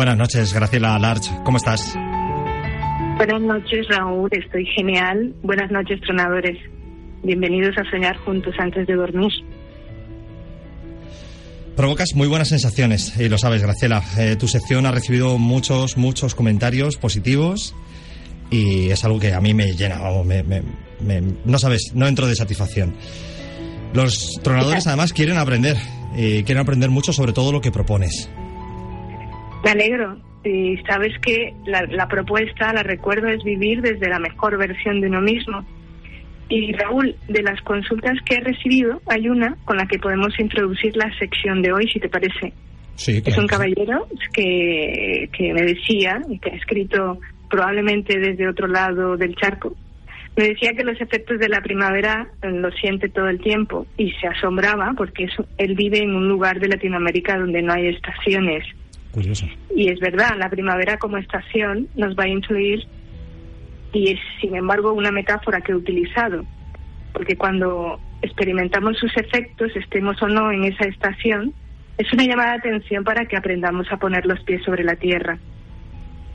Buenas noches, Graciela Larch. ¿Cómo estás? Buenas noches, Raúl. Estoy genial. Buenas noches, tronadores. Bienvenidos a soñar juntos antes de dormir. Provocas muy buenas sensaciones, y lo sabes, Graciela. Eh, tu sección ha recibido muchos, muchos comentarios positivos y es algo que a mí me llena, no sabes, no entro de satisfacción. Los tronadores además quieren aprender, y quieren aprender mucho sobre todo lo que propones. Me alegro. Y sabes que la, la propuesta, la recuerdo, es vivir desde la mejor versión de uno mismo. Y Raúl, de las consultas que he recibido, hay una con la que podemos introducir la sección de hoy, si te parece. Sí, Es un caballero que, que me decía, y que ha escrito probablemente desde otro lado del charco, me decía que los efectos de la primavera eh, lo siente todo el tiempo y se asombraba porque eso, él vive en un lugar de Latinoamérica donde no hay estaciones. Curioso. Y es verdad, la primavera como estación nos va a influir y es, sin embargo, una metáfora que he utilizado, porque cuando experimentamos sus efectos, estemos o no en esa estación, es una llamada de atención para que aprendamos a poner los pies sobre la tierra.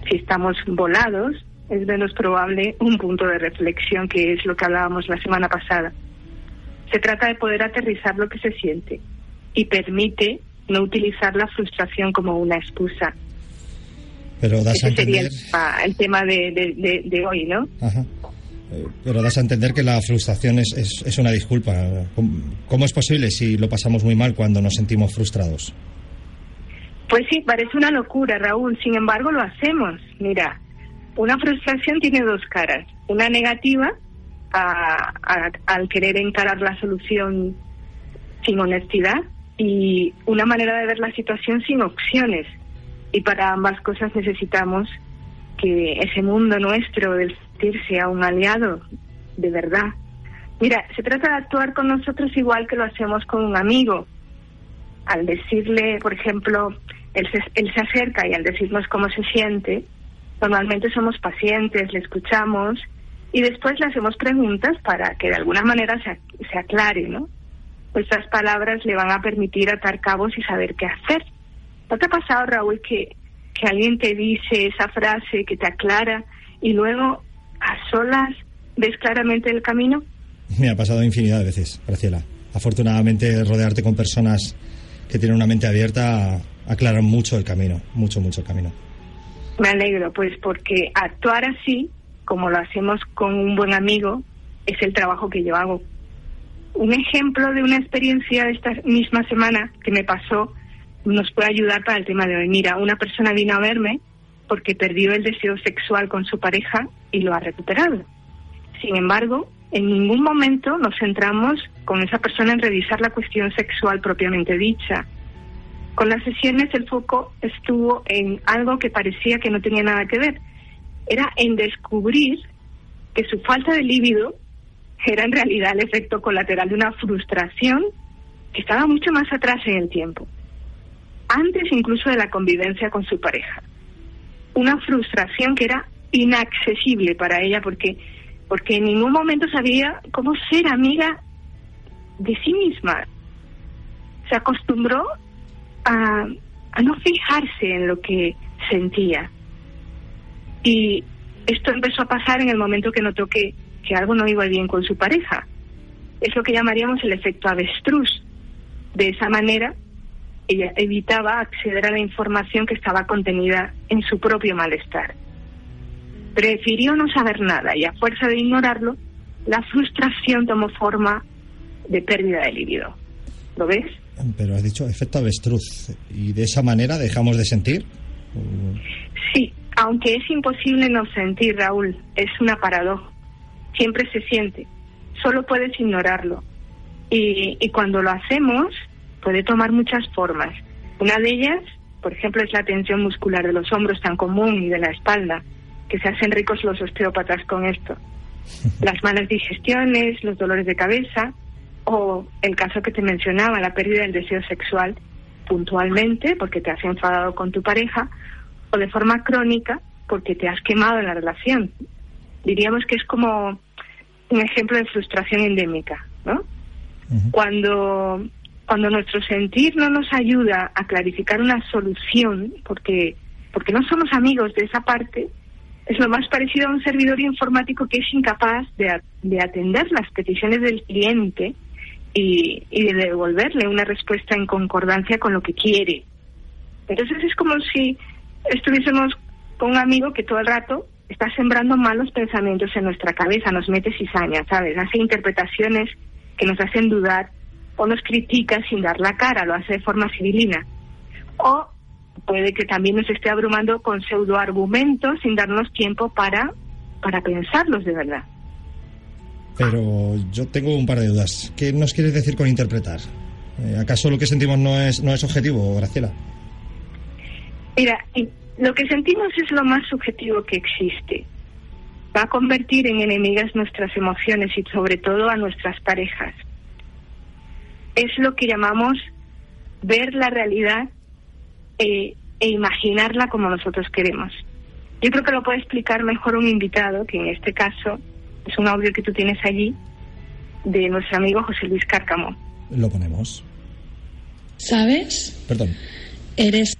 Si estamos volados, es menos probable un punto de reflexión, que es lo que hablábamos la semana pasada. Se trata de poder aterrizar lo que se siente y permite no utilizar la frustración como una excusa. Pero das a Ese sería entender... el, el tema de, de- hoy, ¿no? Ajá. Eh, Pero das a entender que la frustración es, es, es una disculpa. ¿Cómo, cómo es posible si lo pasamos muy mal cuando nos sentimos frustrados? Pues sí, parece una locura, Raúl. Sin embargo, lo hacemos. Mira, una frustración tiene dos caras. Una negativa a- a- al querer encarar la solución sin honestidad y una manera de ver la situación sin opciones. Y para ambas cosas necesitamos que ese mundo nuestro del sentir sea un aliado de verdad. Mira, se trata de actuar con nosotros igual que lo hacemos con un amigo al decirle, por ejemplo, él se, él se acerca y al decirnos cómo se siente, normalmente somos pacientes, le escuchamos y después le hacemos preguntas para que de alguna manera se, se aclare, ¿no? Nuestras palabras le van a permitir atar cabos y saber qué hacer. ¿No te ha pasado, Raúl, que, que alguien te dice esa frase que te aclara y luego a solas ves claramente el camino? Me ha pasado infinidad de veces, Graciela. Afortunadamente, rodearte con personas que tienen una mente abierta aclaran mucho el camino, mucho, mucho el camino. Me alegro, pues porque actuar así, como lo hacemos con un buen amigo, es el trabajo que yo hago. Un ejemplo de una experiencia de esta misma semana que me pasó nos puede ayudar para el tema de hoy. Mira, una persona vino a verme porque perdió el deseo sexual con su pareja y lo ha recuperado. Sin embargo, en ningún momento nos centramos con esa persona en revisar la cuestión sexual propiamente dicha. Con las sesiones el foco estuvo en algo que parecía que no tenía nada que ver. Era en descubrir que su falta de líbido era en realidad el efecto colateral de una frustración que estaba mucho más atrás en el tiempo, antes incluso de la convivencia con su pareja. Una frustración que era inaccesible para ella porque porque en ningún momento sabía cómo ser amiga de sí misma. Se acostumbró a, a no fijarse en lo que sentía. Y esto empezó a pasar en el momento que notó que, que algo no iba bien con su pareja. Es lo que llamaríamos el efecto avestruz. De esa manera, ella evitaba acceder a la información que estaba contenida en su propio malestar. Prefirió no saber nada y a fuerza de ignorarlo, la frustración tomó forma de pérdida de libido. ¿Lo ves? Pero has dicho efecto avestruz. ¿Y de esa manera dejamos de sentir? Sí, aunque es imposible no sentir, Raúl, es una paradoja. Siempre se siente, solo puedes ignorarlo. Y, y cuando lo hacemos, puede tomar muchas formas. Una de ellas, por ejemplo, es la tensión muscular de los hombros tan común y de la espalda, que se hacen ricos los osteópatas con esto. Las malas digestiones, los dolores de cabeza o el caso que te mencionaba, la pérdida del deseo sexual puntualmente porque te has enfadado con tu pareja o de forma crónica porque te has quemado en la relación. Diríamos que es como un ejemplo de frustración endémica, ¿no? Cuando cuando nuestro sentir no nos ayuda a clarificar una solución, porque porque no somos amigos de esa parte, es lo más parecido a un servidor informático que es incapaz de, de atender las peticiones del cliente y, y, de devolverle una respuesta en concordancia con lo que quiere. Entonces es como si estuviésemos con un amigo que todo el rato está sembrando malos pensamientos en nuestra cabeza, nos mete cizaña, ¿sabes? Hace interpretaciones que nos hacen dudar o nos critica sin dar la cara, lo hace de forma civilina. O puede que también nos esté abrumando con pseudoargumentos sin darnos tiempo para, para pensarlos de verdad. Pero yo tengo un par de dudas. ¿Qué nos quieres decir con interpretar? Eh, ¿Acaso lo que sentimos no es, no es objetivo, Graciela? Mira, lo que sentimos es lo más subjetivo que existe. Va a convertir en enemigas nuestras emociones y sobre todo a nuestras parejas. Es lo que llamamos ver la realidad eh, e imaginarla como nosotros queremos. Yo creo que lo puede explicar mejor un invitado, que en este caso es un audio que tú tienes allí, de nuestro amigo José Luis Cárcamo. Lo ponemos. ¿Sabes? Perdón. Eres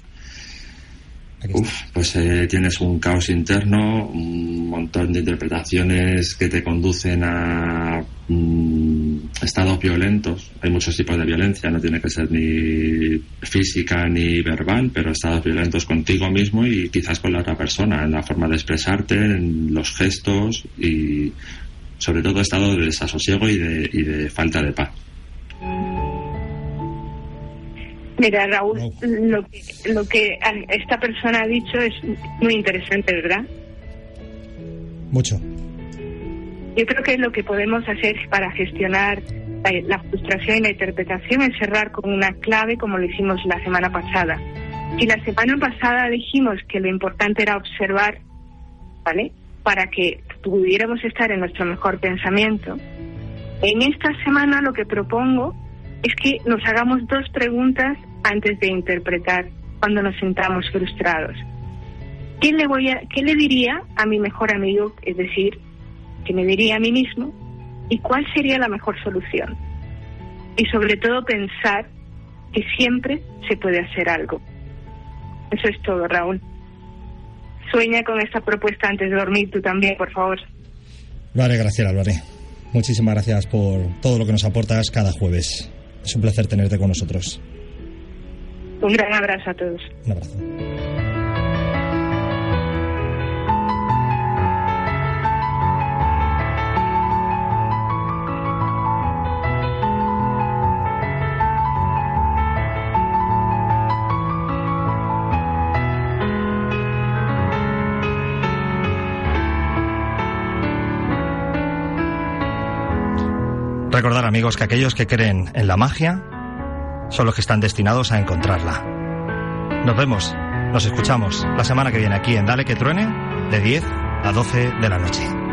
Uf, pues eh, tienes un caos interno, un montón de interpretaciones que te conducen a mm, estados violentos. Hay muchos tipos de violencia, no tiene que ser ni física ni verbal, pero estados violentos contigo mismo y quizás con la otra persona, en la forma de expresarte, en los gestos y sobre todo estado de desasosiego y de, y de falta de paz. Mira, Raúl, lo, que, lo que esta persona ha dicho es muy interesante, ¿verdad? Mucho. Yo creo que lo que podemos hacer para gestionar la, la, frustración y la interpretación es cerrar con una clave como lo hicimos la semana pasada. Si la semana pasada dijimos que lo importante era observar, ¿vale? Para que pudiéramos estar en nuestro mejor pensamiento, en esta semana lo que propongo es que nos hagamos dos preguntas antes de interpretar cuando nos sentamos frustrados. ¿Qué le, voy a, ¿Qué le diría a mi mejor amigo? Es decir, ¿qué me diría a mí mismo? ¿Y cuál sería la mejor solución? Y sobre todo pensar que siempre se puede hacer algo. Eso es todo, Raúl. Sueña con esta propuesta antes de dormir tú también, por favor. Lo haré, Graciela, lo haré. Muchísimas gracias por todo lo que nos aportas cada jueves. Es un placer tenerte con nosotros. Un gran abrazo a todos. Recordar amigos que aquellos que creen en la magia son los que están destinados a encontrarla. Nos vemos, nos escuchamos la semana que viene aquí en Dale que Truene de 10 a 12 de la noche.